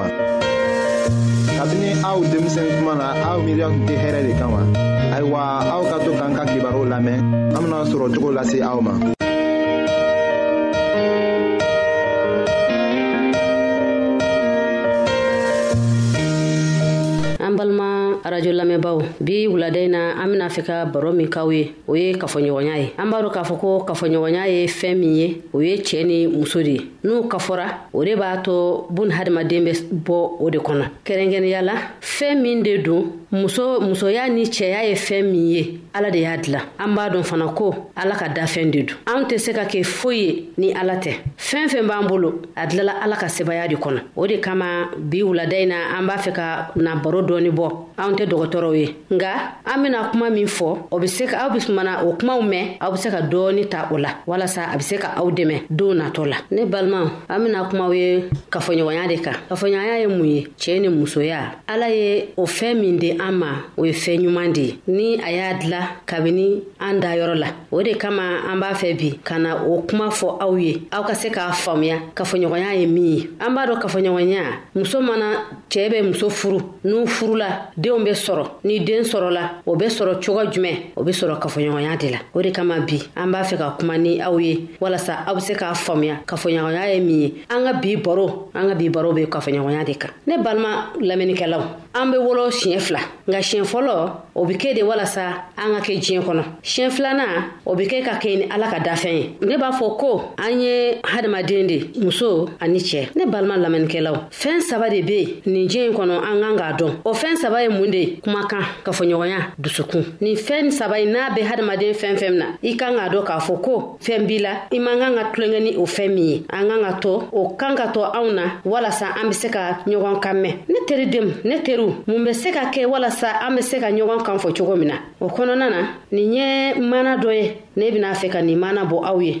wa. kabini aw denmisɛn kuma na aw miiriya tun tɛ hɛrɛ de kan wa. ayiwa aw ka to k'an ka kibaru lamɛn an bena sɔrɔ cogo lase aw ma. an balima arajo lamɛnbaaw bi wulada in na an bena fɛ ka baro min kaw ye o ye kafoɲɔgɔnya ye an b'a dɔ k'a fɔ ko kafoɲɔgɔnya ye fɛɛn min ye o ye cɛɛ ni muso de ye n'u kafɔra o de b'a to bun hadamaden bɛ bɔ o de kɔnɔ kɛrɛnkɛrɛnya la fɛn min de don muso musoya ni cɛya ye fɛn min ye ala de y'a dilan an b'a dɔn fana ko ala ka dafɛn de don an tɛ se ka kɛ foyi ye ni ala tɛ fɛn fɛn b'an bolo a dilala ala ka sebaya de kɔnɔ o de kama bi wulada in na an b'a fɛ ka na baro dɔɔni bɔ anw tɛ dɔgɔtɔrɔw ye nka an bena kuma min fɔ o be se aw be mana o kumaw mɛn aw be se ka dɔɔni ta o la walasa a be se ka aw dɛmɛ don natɔ la ne balimaw an bena kumaw ye kafoɲɔgɔnya de kan kafoɲɔgɔnya ye mun ye cɛɛ ni musoya ala ye o fɛɛn min di an ma o ye fɛɛn ɲuman de ye ni a y'a dila kabini an da yɔrɔ la o de kama an b'a fɛ bi ka na o kuma fɔ aw ye aw ka se k'a faamuya kafoɲɔgɔnya ye min ye an b'a dɔ kafoɲɔgɔnya muso mana cɛɛ bɛ muso furu n'u furula denw bɛ sɔrɔ ni den sɔrɔla o bɛ sɔrɔ cogo jumɛn o bɛ sɔrɔ kafoɲɔgɔnya de la o de kama bi an b'a fɛ ka kuma ni aw ye walasa aw be se k'a faamuya kafoɲɔgɔnya ye min ye an ka bi baro an ka bi baro be kafoɲɔgɔnya de kan ne balima lamɛnnikɛlaw an be wolo siɲɛ fila nka siɲɛ fɔlɔ o bɛ kɛ de walasa an ka kɛ diɲɛ kɔnɔ siɲɛ filanan o bɛ kɛ ka kɛ ni ala ka dafɛn ye ne b'a fɔ ko an ye hadamaden de muso ani cɛ ne balima lamɛnnikɛlaw fɛn saba de bɛ yen nin diɲɛ in kɔnɔ an kan k'a dɔn o fɛn saba ye mun de ye kumakan kafoɲɔgɔnya dusukun nin fɛn saba in n'a bɛ hadamaden fɛn fɛn min na i kan k'a dɔn k'a fɔ ko fɛn b'i la i man kan ka tulonkɛ ni o fɛn min ye an kan ka to o kan ka to anw na walasa an be se ka ɲɔgɔn kan mɛn ne teri dem ne teriw mun be se ka kɛ walasa an be se ka ɲɔgɔn kan fɔ cogo min na o kɔnɔna na nin ye mana dɔ ye ne bena fɛ ka nin mana bɔ aw ye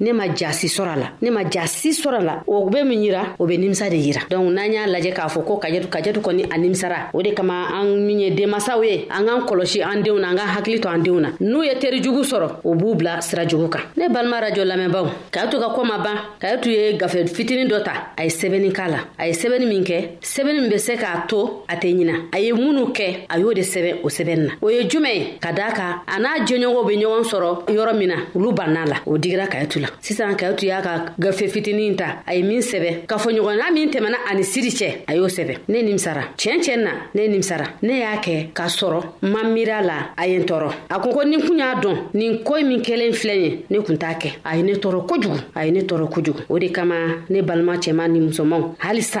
ne ma jasi sɔrɔ a la ne ma jasi sɔrɔ a la o bɛ min yira o bɛ nimisa de yira donc n'an y'a lajɛ k'a fɔ ko kajatu kajatu kɔni a nimisara o de kama an min ye denmasaw ye an k'an kɔlɔsi an denw na an ka hakili to an denw na n'u ye teri jugu sɔrɔ o b'u bila sira jugu kan ne balima rajo lamɛnbaaw kayatu ka kɔ ma ban kayatu ye gafe fitinin dɔ ta a ye sɛbɛnni k'a la a ye sɛbɛnni min kɛ sɛbɛnni min bɛ se k'a to a tɛ ɲina a ye minnu kɛ a y'o de sɛbɛn o sɛbɛnni na o ye jumɛn ye ka daa kan a n'a jɛɲɔgɔnw bɛ ɲɔgɔn sɔrɔ yɔrɔ min na olu banna la o digira kayatu la sisan kayatu y'a ka gafe fitinin ta a ye min sɛbɛn k'a fɔ ɲɔgɔnna min tɛmɛna ani siri cɛ a y'o sɛbɛn ne nimisara tiɲɛ tiɲɛ na ne nimisara ne y'a kɛ k'a sɔrɔ ma miira la a ye n tɔɔrɔ a ko ko ni kun y'a dɔn nin ko min kɛlen filɛ ye ne kun t'a kɛ a ye ne tɔɔrɔ kojugu a ye ne tɔɔrɔ kojugu o de kama ne balima cɛman ni musomanw halisa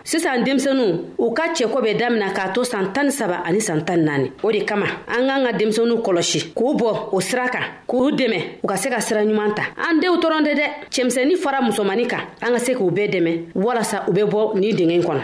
sisan denmisɛnuw u ka cɛko bɛ damina k'a to san tan ni saba ani san tan naani o de kama an k'an ka denmisɛnuw kɔlɔsi k'u bɔ o sira kan k'u dɛmɛ u ka se ka sira ɲuman ta an denw tɔrɔn tɛ dɛ cɛmisɛnnin fara musomani kan an ka se k'u bɛɛ dɛmɛ walasa u bɛ bɔ nin dingɛ kɔnɔ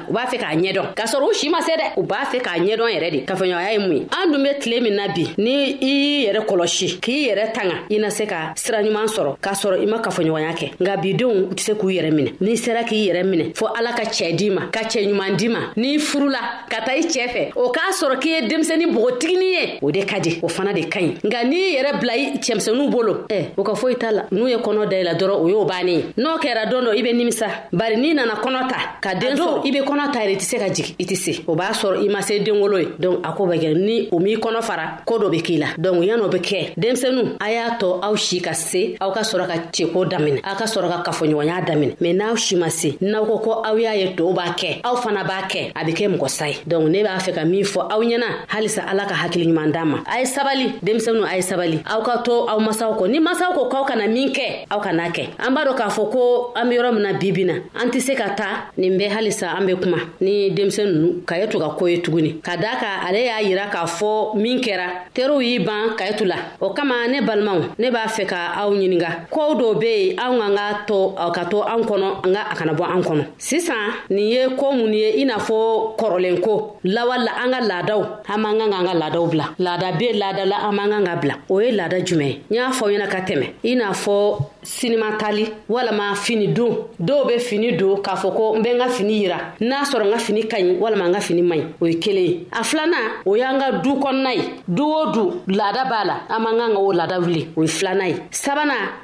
u b'a fɛ k'a ɲɛdɔn k'a sɔrɔ u si ma se dɛ u b'a fɛ k'a ɲɛdɔn yɛrɛ de kafoɲɔgɔnya ye mun ye an dun be tile min na bi ni i y'i yɛrɛ kɔlɔsi k'i yɛrɛ tanga i na se ka sira ɲuman sɔrɔ k'a sɔrɔ i ma kafoɲɔgɔnya kɛ nka bidenw u tɛ se k'u yɛrɛ minɛ n'i sera k'i yɛrɛ minɛ fɔ ala ka cɛɛ di ma ka cɛɛ ɲuman di ma n'i furula ka taa i cɛɛ fɛ o k'a sɔrɔ k'i ye denmisɛni bogotigini ye o de ka di o fana de ka ɲi nka n'i yɛrɛ bila i cɛmisɛnuw bolo ɛ o ka foyi t'a la n'u ye kɔnɔ dayɛlɛ dɔrɔn o y'o bannen ye n'o kɛra don dɔ i be nimisa bari n'i nana kɔnɔ ta ka den sɔrɔ i be kɔnɔ ta yɛrɛ i tɛ se ka jigi i tɛ se o b'a sɔrɔ i ma se denwolo ye donc a ko bɛ kɛ ni o m'i kɔnɔ fara ko dɔ be k'i la donc yan'o be kɛ denmisɛnu a y'a tɔ aw si ka se aw ka sɔrɔ ka ceko daminɛ aw ka sɔrɔ ka kafoɲɔgɔnya daminɛ mɛn n'aw si ma se n'aw ko ko aw y'a ye tow b'a kɛ aw fana b'a kɛ a be kɛ mɔgɔ sa ye donc ne b'a fɛ ka min fɔ aw ɲɛna halisa ala ka hakili ɲuman d'an ma a ye sabali denmisɛnu a ye sabali aw ka to aw masaw kɔ ni masaw ko k'aw kana min kɛ aw kana kɛ an b'a dɔ k'a fɔ ko an be yɔrɔ min na bibi na an tɛ se ka taa nin bɛ halisa an be kuma ni denmisɛn nunu ka ye to ka ko ye tuguni ka daa ka ale y'a yira k'a fɔ min kɛra teriw y'i ban ka ye tu la o kama ne balimaw ne b'a fɛ ka aw ɲininga kow dɔw be yen anw k'an ka to ka to an kɔnɔ an ka a kana bɔ an kɔnɔ sisan nin ye ko mun ye i n'a fɔ kɔrɔlen ko lawala an ka laadaw an man kan k'an ka laadaw bila laada be laada la an man kan ka bila o ye laada jumɛn ye n y'a fɔ ɲɛna ka tɛmɛ i n'a fɔ sinima tali walama fini don dɔw be fini don k'a fɔ ko n bɛ n ka fini yira n'a sɔrɔ n ka fini ka ɲi walama n ka fini man ɲi o ye kelen ye a filanan o y'an ka du kɔnɔna ye du o du laada b'a la an man kan ka o laada wuli o ye filanan ye sabanan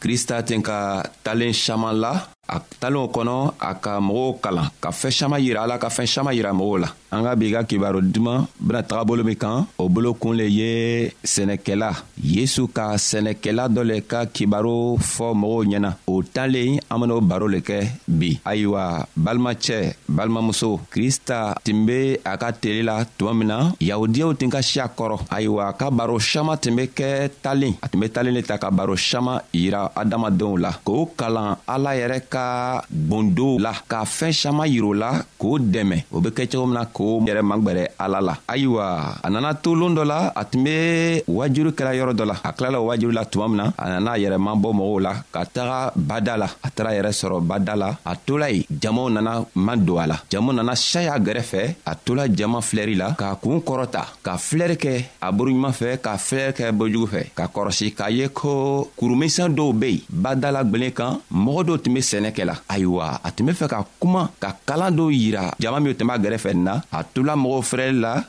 krista ten ka talen saman la a talenw kɔnɔ a ka mɔgɔw kalan ka fɛɛn saman yira ala ka fɛɛn saman yira mɔgɔw la an ka bi ka kibaro duman bena taga bolo min kan o bolo kun le ye sɛnɛkɛla yesu ka sɛnɛkɛla dɔ le ka kibaro fɔ mɔgɔw ɲɛna o talen an ben'o baro le kɛ bi ayiwa balimacɛ balimamuso krista tun be a ka tele la tuma min na yahudiyaw tun ka siya kɔrɔ ayiwa a ka baro saman tun be kɛ talen a tun be talen le ta ka baro saman yira adamadenw la k'o kalan ala yɛrɛ ka gbondow la ka fɛɛn saman yir'o la k'o dɛmɛ o be kɛ cogo min na k'o yɛrɛ magwɛrɛ ala la ayiwa a nana to loon dɔ la a tun be wajuru kɛra yɔrɔ dɔ la a tilala o wajuru la tuma min na a nana a yɛrɛ mabɔ mɔgɔw la ka taga bada la a taara yɛrɛ sɔrɔ bada la a tola yen jamaw nana ma don a la jama nana saya gɛrɛfɛ a tola jama filɛri la k'a kuun kɔrɔta ka filɛri kɛ a boroɲuman fɛ ka filɛri kɛ bojugu fɛ ka kɔrɔsi k'a ye ko kurumisan dɔw be yen badala gwelen kan mɔgɔ dɔw tun be sɛnɛ kɛ la ayiwa a tun be fɛ ka kuma ka kalan dɔw yira jama minw tun b'a gɛrɛfɛ na a tola mɔgɔw fɛrɛli la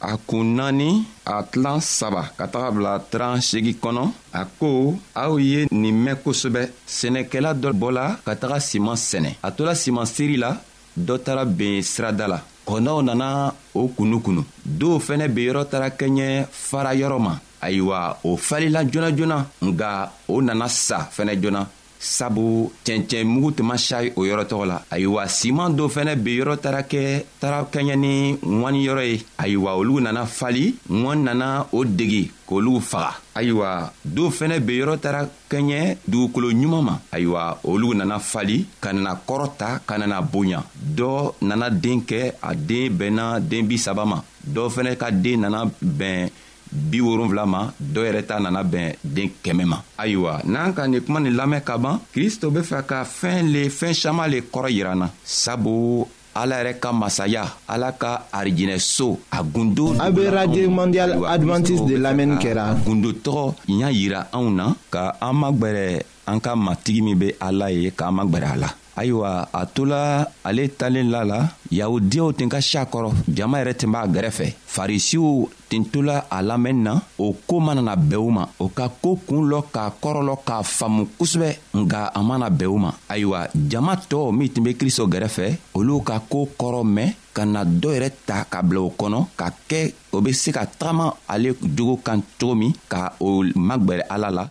a kun naani a tilan saba ka taga bila tran segi kɔnɔ a ko aw ye nin mɛn kosɛbɛ sɛnɛkɛla dɔ bɔla ka taga siman sɛnɛ a tola siman seri la dɔ taara ben sirada la kɔnɔw nana o kunu kunu dɔw fɛnɛ be yɔrɔ taara kɛɲɛ fara yɔrɔ ma ayiwa o falila joona joona nga o nana sa fɛnɛ joona sabu cɛncɛn mugu tun ma sayi o yɔrɔ tɔgɔ la ayiwa siman dɔ fɛnɛ be yɔrɔ taara kɛ taara kɛɲɛ ni ŋɔni yɔrɔ ye ayiwa olu nana fali ŋɔni nana o degi k'olu faga ayiwa do fɛnɛ be yɔrɔ taara kɛɲɛ dugukolo ɲuman ma ayiwa olu nana fali ka nana kɔrɔ ta ka nana bonya dɔ nana den kɛ a den bɛnna den bi saba ma dɔ fɛnɛ ka den nana bɛn bi wolonfila ma dɔ yɛrɛ ta nana bɛn den kɛmɛ ma ayiwa n'an ka nin kuma nin lamɛn ka ban kristo be fɛ ka fɛɛn le fɛɛn saman le kɔrɔ yiran na sabu ala yɛrɛ ka masaya ala ka arijinɛ so a gundo a be radio mondial adventiste de lamɛnni kɛra gundo tɔgɔ y'a yira anw na ka an magwɛrɛ an ka matigi min be ala ye k'an magwɛrɛ a la ayiwa a tola ale talen la la yahudiyaw tun ka si a kɔrɔ jama yɛrɛ tun b'a gɛrɛfɛ farisiw tun tola a lamɛnni na o ko manana bɛɛ u ma o ka ko kun lɔ k'a kɔrɔlɔ k'a faamu kosɛbɛ nka a mana bɛɛ u ma ayiwa jama tɔɔw min tun be kristo gɛrɛfɛ olu ka ko kɔrɔ mɛn ka na dɔ yɛrɛ ta ka bila o kɔnɔ ka kɛ o be se ka tagama ale jogo kan cogo min ka o magwɛrɛ ala la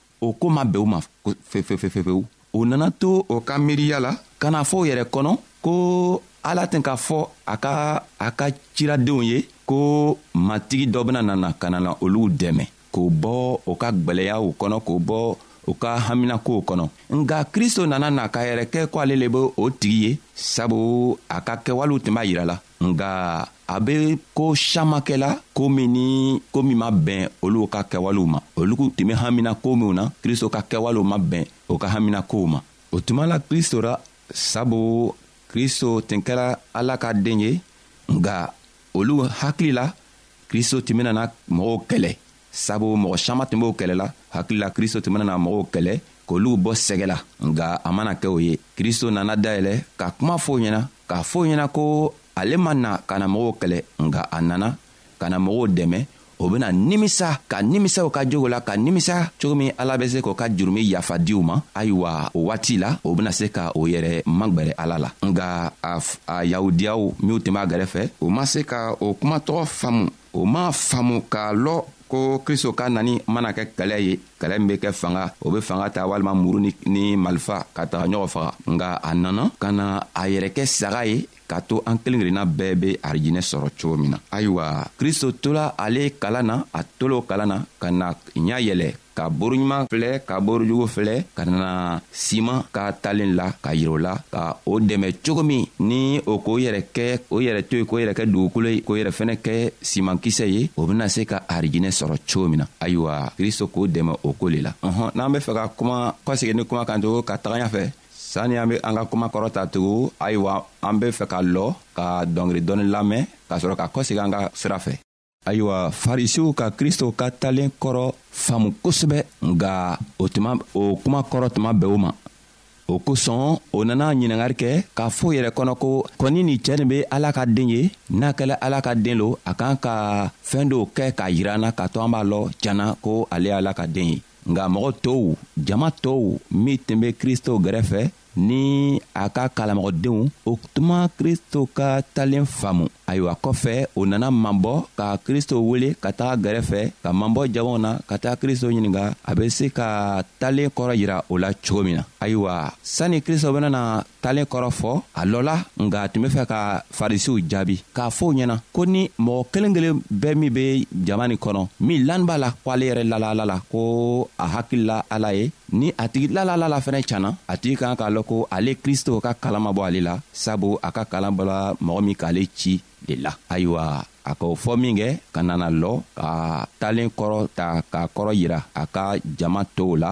o ko ma bɛn u ma fefefefefewu o nana to o ka miiriya la ka na fɔ o yɛrɛ kɔnɔ ko ala tɛ k'a fɔ a ka a ka ciradenw ye ko matigi dɔ bena nana ka nana olu dɛmɛ k'o bɔ o ka gwɛlɛyaw kɔnɔ k'o bɔ u ka haminakow kɔnɔ nka kristo nana na k'a yɛrɛ kɛ ko ale le be o tigi ye sabu a ka kɛwalew tun b'a yira la nka a bɛ ko caman kɛla ko min ni ko min ma bɛn olu ka kɛwalew ma olu tun bɛ hamina ko minw na kristo ka kɛwalew ma bɛn o ka hamina kow ma o tuma la kristo ra sabu kristo tun kɛra ala ka den ye nka olu hakili la kristo tun bɛna mɔgɔw kɛlɛ sabu mɔgɔ saman tun b'o kɛlɛ la hakilila kristo tun bena na mɔgɔw kɛlɛ k'olu bɔ sɛgɛ la nga a mana kɛ o ye kristo nana dayɛlɛ ka kuma fɔo ɲɛna k'a fɔo ɲɛna ko ale ma na ka na mɔgɔw kɛlɛ nga a nana ka na mɔgɔw dɛmɛ o bena nimisa ka nimisaw ka jogo la ka nimisa cogo min ala be se k'o ka jurumi yafa diw ma ayiwa o waati la o bena se ka o yɛrɛ magwɛrɛ ala la nga a yahudiyaw minw tun b'a gɛrɛfɛ u ma se ka o kuma tɔgɔ faamu o ma faamu k'a lɔ ko kristo ka nani mana kɛ kɛlɛ ye kɛlɛ min be kɛ fanga o be fanga ta walima muru ni malifa ka taga ɲɔgɔn faga nga a nana ka na a yɛrɛ kɛ saga ye k'a to an kelen kelenna bɛɛ be arijinɛ sɔrɔ cogo min na ayiwa kristo tola ale kalan na a tolo kalan na ka na ɲa yɛlɛ ka boroɲuman filɛ ka borojugu filɛ ka na siman ka talen la ka yirɛ la ka o dɛmɛ cogo min ni o k'o yɛrɛ kɛ o yɛrɛ to ye k'o yɛrɛ kɛ dugukolo ye k'o yɛrɛ fɛnɛ kɛ simankisɛ ye o bena se ka harijinɛ sɔrɔ cogo min na ayiwa kristo k'o dɛmɛ o ko le la ɔhɔn n'an be fɛ ka kuma kɔsegi ni kuma kan tugu ka tagaɲa fɛ sani an be an ka kuma kɔrɔ ta tugu ayiwa an be fɛ ka lɔ ka dɔngeri dɔɔni lamɛn k'a sɔrɔ ka kɔsegi an ka sira fɛ ayiwa farisiw ka kristo ka talen kɔrɔ faamu kosɛbɛ nka o tuma o kuma kɔrɔ tuma bɛɛ o ma o kosɔn o nana ɲiningari kɛ k'a fɔ yɛrɛ kɔnɔ ko kɔni nin cɛɛ nin be ala ka den ye n'a kɛla ala ka den lo a k'an ka fɛɛn dɔw kɛ k'a yir'an na k'a to an b'a lɔ janna ko ale ala ka den ye nka mɔgɔ tɔw jama tɔw min tun bɛ kristo gɛrɛfɛ ni a ka kalamɔgɔdenw o tuma kristo ka talen faamu ayiwa kɔfɛ o nana mabɔ ka kristo wele ka taga gɛrɛfɛ ka mabɔ jamaw na ka taga kristo ɲininka a bɛ se ka talen kɔrɔ yira o la cogo min na ayiwa sanni kristo bɛna talen kɔrɔ fɔ a lɔla nka a tun be fɛ ka farisiw jaabi k'a fɔ u ɲɛna ko ni mɔgɔ kelen kelen bɛɛ min be jama nin kɔnɔ min lani b'a la ko ale yɛrɛ lalaala la ko a hakili la ala ye ni a tigi lalaala la fɛnɛ canna a tigi kan k'a lɔn ko ale kristo ka kalan ma bɔ ale la sabu a ka kalan bɔla mɔgɔ min k'ale ci de la ayiwa a k'o fɔ minkɛ ka nana lɔ ka talen kɔrɔ ta k'a kɔrɔ yira a ka jama tow la